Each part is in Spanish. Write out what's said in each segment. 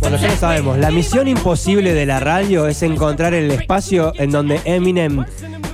Bueno, ya lo sabemos, la misión imposible de la radio es encontrar el espacio en donde Eminem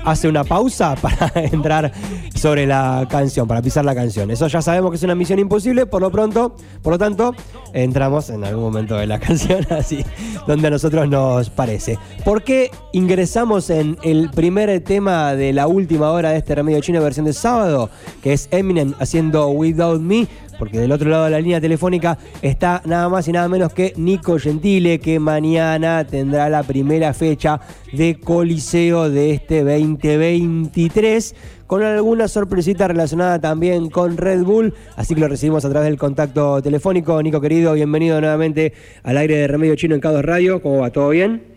hace una pausa para entrar sobre la canción, para pisar la canción. Eso ya sabemos que es una misión imposible, por lo pronto, por lo tanto, entramos en algún momento de la canción así, donde a nosotros nos parece. ¿Por qué ingresamos en el primer tema de la última hora de este Remedio Chino versión de sábado, que es Eminem haciendo Without Me? Porque del otro lado de la línea telefónica está nada más y nada menos que Nico Gentile, que mañana tendrá la primera fecha de Coliseo de este 2023 con alguna sorpresita relacionada también con Red Bull, así que lo recibimos a través del contacto telefónico. Nico querido, bienvenido nuevamente al aire de Remedio Chino en Cados Radio, ¿cómo va? ¿Todo bien?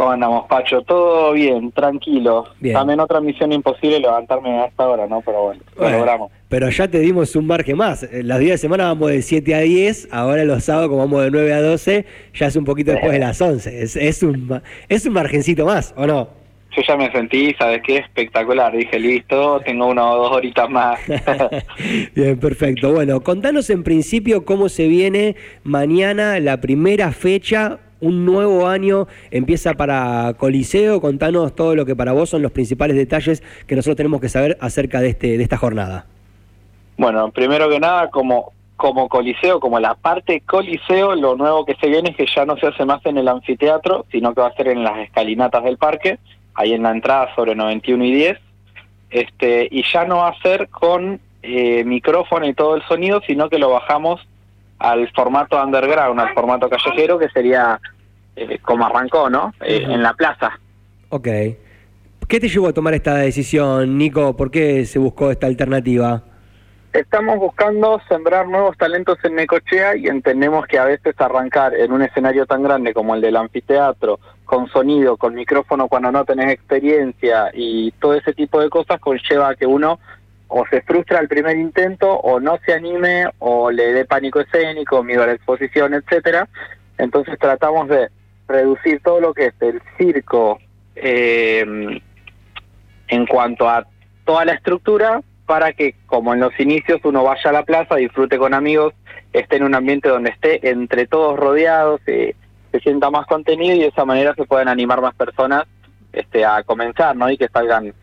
¿Cómo andamos, Pacho? Todo bien, tranquilo. También otra misión imposible levantarme a esta hora, ¿no? Pero bueno, lo logramos. Pero ya te dimos un margen más. Eh, Las días de semana vamos de 7 a 10, ahora los sábados como vamos de 9 a 12, ya es un poquito después de las 11. Es, es, un, es un margencito más, ¿o no? Yo ya me sentí, ¿sabes qué? Espectacular. Dije, listo, tengo una o dos horitas más. Bien, perfecto. Bueno, contanos en principio cómo se viene mañana la primera fecha un nuevo año empieza para Coliseo. Contanos todo lo que para vos son los principales detalles que nosotros tenemos que saber acerca de, este, de esta jornada. Bueno, primero que nada, como, como Coliseo, como la parte Coliseo, lo nuevo que se viene es que ya no se hace más en el anfiteatro, sino que va a ser en las escalinatas del parque, ahí en la entrada sobre 91 y 10. Este, y ya no va a ser con eh, micrófono y todo el sonido, sino que lo bajamos al formato underground, al formato callejero, que sería eh, como arrancó, ¿no? Eh, en la plaza. Ok. ¿Qué te llevó a tomar esta decisión, Nico? ¿Por qué se buscó esta alternativa? Estamos buscando sembrar nuevos talentos en Necochea y entendemos que a veces arrancar en un escenario tan grande como el del anfiteatro, con sonido, con micrófono cuando no tenés experiencia y todo ese tipo de cosas conlleva a que uno o se frustra al primer intento o no se anime o le dé pánico escénico, miedo a la exposición, etcétera. Entonces tratamos de reducir todo lo que es el circo eh, en cuanto a toda la estructura para que como en los inicios uno vaya a la plaza, disfrute con amigos, esté en un ambiente donde esté entre todos rodeados, se sienta más contenido y de esa manera se puedan animar más personas este, a comenzar, ¿no? Y que salgan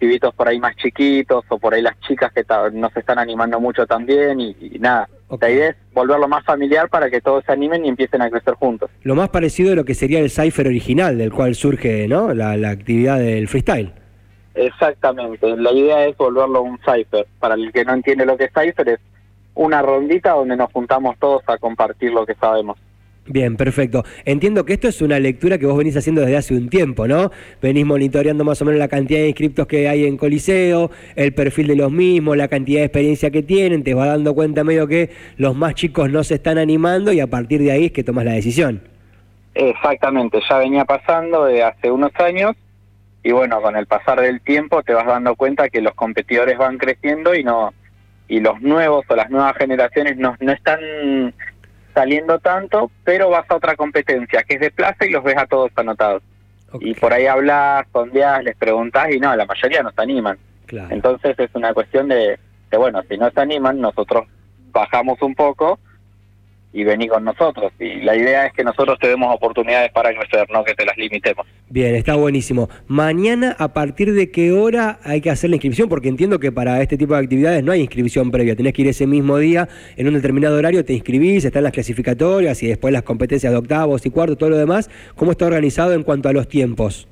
pibitos por ahí más chiquitos o por ahí las chicas que no se están animando mucho también y, nada. La idea es volverlo más familiar para que todos se animen y empiecen a crecer juntos. Lo más parecido de lo que sería el cipher original, del cual surge ¿no? la, la actividad del freestyle. Exactamente, la idea es volverlo un cipher. Para el que no entiende lo que es cipher, es una rondita donde nos juntamos todos a compartir lo que sabemos. Bien, perfecto. Entiendo que esto es una lectura que vos venís haciendo desde hace un tiempo, ¿no? Venís monitoreando más o menos la cantidad de inscriptos que hay en Coliseo, el perfil de los mismos, la cantidad de experiencia que tienen, te vas dando cuenta medio que los más chicos no se están animando y a partir de ahí es que tomas la decisión. Exactamente, ya venía pasando de hace unos años y bueno, con el pasar del tiempo te vas dando cuenta que los competidores van creciendo y no y los nuevos o las nuevas generaciones no, no están saliendo tanto, pero vas a otra competencia que es de plaza y los ves a todos anotados. Y por ahí hablas, sondeas, les preguntas y no, la mayoría no se animan. Entonces es una cuestión de, de, bueno, si no se animan, nosotros bajamos un poco y vení con nosotros. Y la idea es que nosotros te demos oportunidades para crecer, no que te las limitemos. Bien, está buenísimo. Mañana, ¿a partir de qué hora hay que hacer la inscripción? Porque entiendo que para este tipo de actividades no hay inscripción previa. Tenés que ir ese mismo día, en un determinado horario, te inscribís, están las clasificatorias y después las competencias de octavos y cuartos, todo lo demás. ¿Cómo está organizado en cuanto a los tiempos?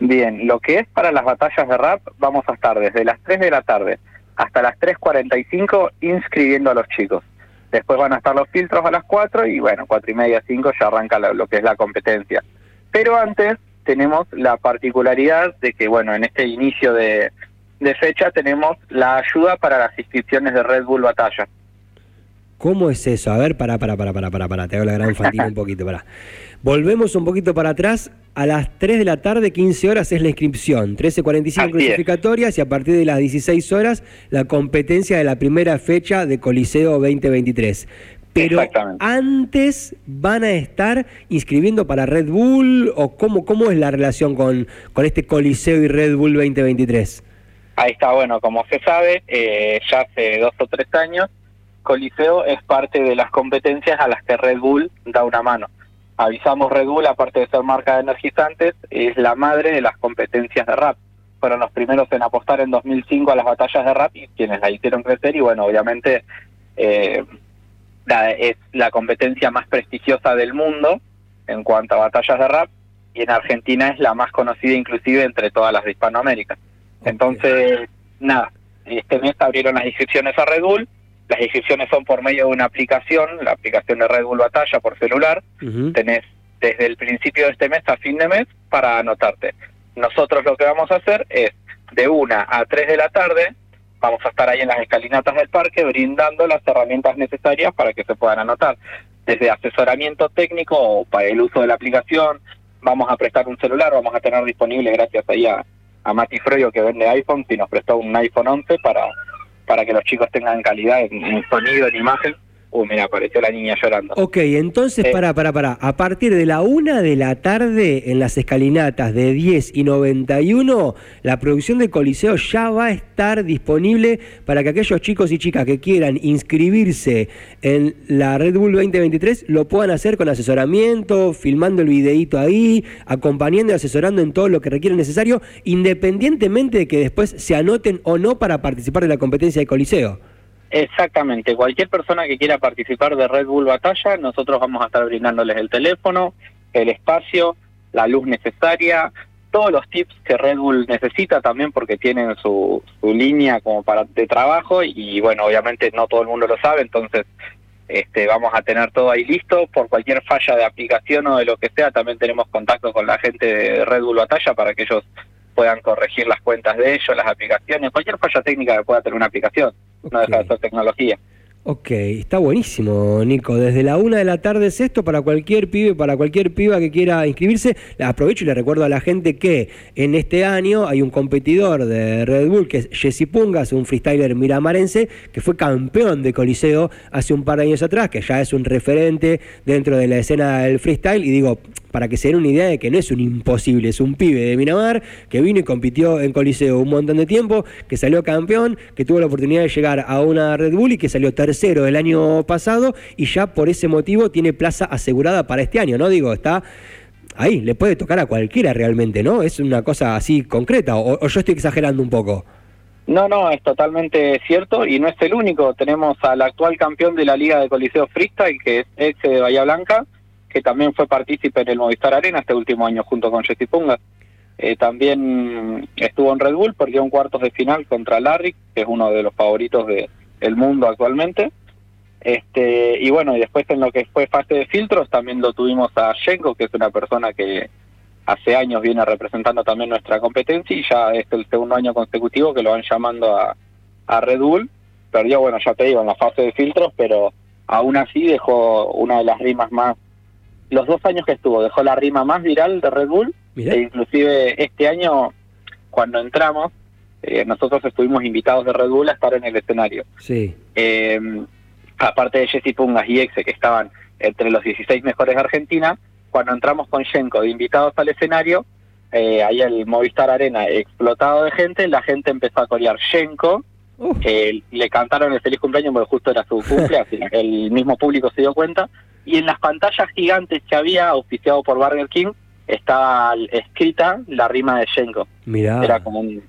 Bien, lo que es para las batallas de rap, vamos a estar desde las 3 de la tarde hasta las 3.45 inscribiendo a los chicos. Después van a estar los filtros a las 4 y bueno, cuatro y media, 5 ya arranca lo, que es la competencia. Pero antes tenemos la particularidad de que, bueno, en este inicio de, fecha tenemos la ayuda para las inscripciones de Red Bull Batalla. ¿Cómo es eso? A ver, para, para, para, para, para, para, te hago la gran infantil un poquito, para. Volvemos un poquito para atrás. A las 3 de la tarde, 15 horas es la inscripción. 13.45 clasificatorias y a partir de las 16 horas la competencia de la primera fecha de Coliseo 2023. Pero antes van a estar inscribiendo para Red Bull o cómo, cómo es la relación con, con este Coliseo y Red Bull 2023. Ahí está, bueno, como se sabe, eh, ya hace dos o tres años Coliseo es parte de las competencias a las que Red Bull da una mano. Avisamos Red Bull, aparte de ser marca de energizantes, es la madre de las competencias de rap. Fueron los primeros en apostar en 2005 a las batallas de rap y quienes la hicieron crecer y bueno, obviamente eh, es la competencia más prestigiosa del mundo en cuanto a batallas de rap y en Argentina es la más conocida inclusive entre todas las de Hispanoamérica. Entonces, nada, este mes abrieron las inscripciones a Red Bull, las inscripciones son por medio de una aplicación, la aplicación de Red Bull Batalla por celular, tenés desde el principio de este mes a fin de mes para anotarte. Nosotros lo que vamos a hacer es de una a 3 de la tarde, vamos a estar ahí en las escalinatas del parque brindando las herramientas necesarias para que se puedan anotar. Desde asesoramiento técnico para el uso de la aplicación, vamos a prestar un celular, vamos a tener disponible gracias ahí a, a Mati Froyo que vende iPhone, y nos prestó un iPhone 11 para, para que los chicos tengan calidad en sonido, en imagen Uh, mira, apareció la niña llorando. Ok, entonces, para, para, para. A partir de la una de la tarde, en las escalinatas de 10 y 91, la producción de Coliseo ya va a estar disponible para que aquellos chicos y chicas que quieran inscribirse en la Red Bull 2023 lo puedan hacer con asesoramiento, filmando el videíto ahí, acompañando y asesorando en todo lo que requiere necesario, independientemente de que después se anoten o no para participar de la competencia de Coliseo. Exactamente, cualquier persona que quiera participar de Red Bull Batalla, nosotros vamos a estar brindándoles el teléfono, el espacio, la luz necesaria, todos los tips que Red Bull necesita también porque tienen su, su línea como para de trabajo y bueno, obviamente no todo el mundo lo sabe, entonces este, vamos a tener todo ahí listo. Por cualquier falla de aplicación o de lo que sea, también tenemos contacto con la gente de Red Bull Batalla para que ellos puedan corregir las cuentas de ellos, las aplicaciones, cualquier falla técnica que pueda tener una aplicación no deja de ser tecnología. Ok, está buenísimo, Nico. Desde la una de la tarde es esto para cualquier pibe, para cualquier piba que quiera inscribirse. Aprovecho y le recuerdo a la gente que en este año hay un competidor de Red Bull que es Jesse Pungas, un freestyler miramarense que fue campeón de Coliseo hace un par de años atrás, que ya es un referente dentro de la escena del freestyle. Y digo, para que se den una idea de que no es un imposible, es un pibe de Miramar que vino y compitió en Coliseo un montón de tiempo, que salió campeón, que tuvo la oportunidad de llegar a una Red Bull y que salió tercero el año pasado y ya por ese motivo tiene plaza asegurada para este año, ¿no? Digo, está ahí, le puede tocar a cualquiera realmente, ¿no? Es una cosa así concreta, o, yo estoy exagerando un poco. No, no, es totalmente cierto y no es el único. Tenemos al actual campeón de la Liga de Coliseo Freestyle, que es ex de Bahía Blanca, que también fue partícipe en el Movistar Arena este último año junto con Jesse Punga. Eh, también estuvo en Red Bull, perdió un cuartos de final contra Larry, que es uno de los favoritos del el mundo actualmente. Este, y bueno, y después en lo que fue fase de filtros también lo tuvimos a Shenko, que es una persona que hace años viene representando también nuestra competencia y ya es el segundo año consecutivo que lo van llamando a, a Red Bull. Perdió, bueno, ya te digo, en la fase de filtros, pero aún así dejó una de las rimas más los dos años que estuvo, dejó la rima más viral de Red Bull, e inclusive este año, cuando entramos, eh, nosotros estuvimos invitados de Red Bull a estar en el escenario. Sí. Eh, aparte de Jesse Pungas y Exe, que estaban entre los 16 mejores de Argentina, cuando entramos con Shenko de invitados al escenario, eh, ahí el Movistar Arena explotado de gente, la gente empezó a corear Shenko, le cantaron el feliz cumpleaños porque justo era su cumpleaños, el mismo público se dio cuenta, y en las pantallas gigantes que había, auspiciado por Burger King, estaba escrita la rima de Shenko. Mirá. Era como un...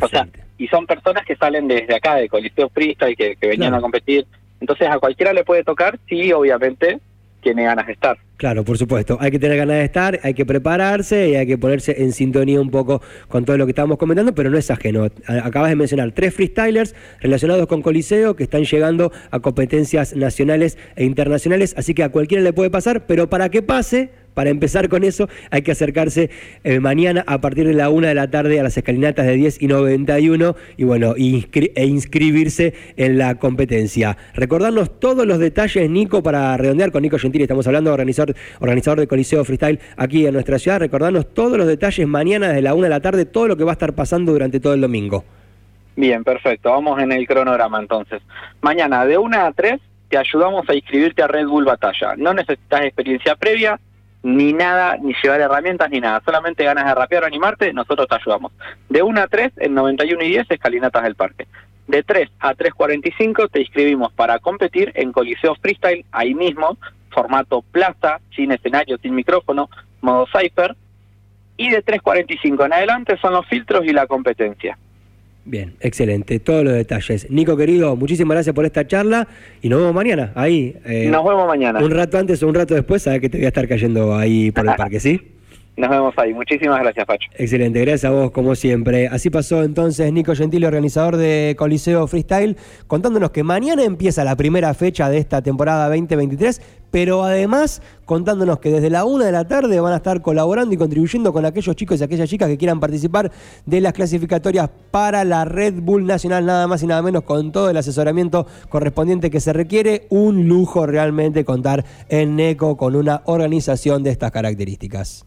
o sea, y son personas que salen desde acá, de Coliseo Freestyle, que, que venían a competir. Entonces a cualquiera le puede tocar, sí, obviamente, tiene ganas de estar. Claro, por supuesto. Hay que tener ganas de estar, hay que prepararse y hay que ponerse en sintonía un poco con todo lo que estábamos comentando, pero no es ajeno. Acabas de mencionar tres freestylers relacionados con Coliseo que están llegando a competencias nacionales e internacionales, así que a cualquiera le puede pasar, pero para que pase, para empezar con eso, hay que acercarse eh, mañana a partir de la una de la tarde a las escalinatas de 10 y 91 y bueno, e inscribirse en la competencia. Recordarnos todos los detalles, Nico, para redondear con Nico Gentili, estamos hablando organizador organizador de Coliseo Freestyle aquí en nuestra ciudad. Recordarnos todos los detalles mañana desde la una de la tarde, todo lo que va a estar pasando durante todo el domingo. Bien, perfecto. Vamos en el cronograma entonces. Mañana de una a tres te ayudamos a inscribirte a Red Bull Batalla. No necesitas experiencia previa, ni nada, ni llevar herramientas, ni nada. Solamente ganas de rapear o animarte, nosotros te ayudamos. De una a tres, en 91 y 10, escalinatas del parque. De 3 a 3.45 te inscribimos para competir en Coliseo Freestyle, ahí mismo, formato plaza, sin escenario, sin micrófono, modo Cypher. Y de 3.45 en adelante son los filtros y la competencia. Bien, excelente, todos los detalles. Nico querido, muchísimas gracias por esta charla y nos vemos mañana, ahí. eh, nos vemos mañana. Un rato antes o un rato después, sabes que te voy a estar cayendo ahí por el parque, ¿sí? Nos vemos ahí. Muchísimas gracias, Pacho. Excelente, gracias a vos, como siempre. Así pasó entonces Nico Gentile, organizador de Coliseo Freestyle, contándonos que mañana empieza la primera fecha de esta temporada 2023, pero además contándonos que desde la una de la tarde van a estar colaborando y contribuyendo con aquellos chicos y aquellas chicas que quieran participar de las clasificatorias para la Red Bull Nacional, nada más y nada menos, con todo el asesoramiento correspondiente que se requiere. Un lujo realmente contar en NECO con una organización de estas características.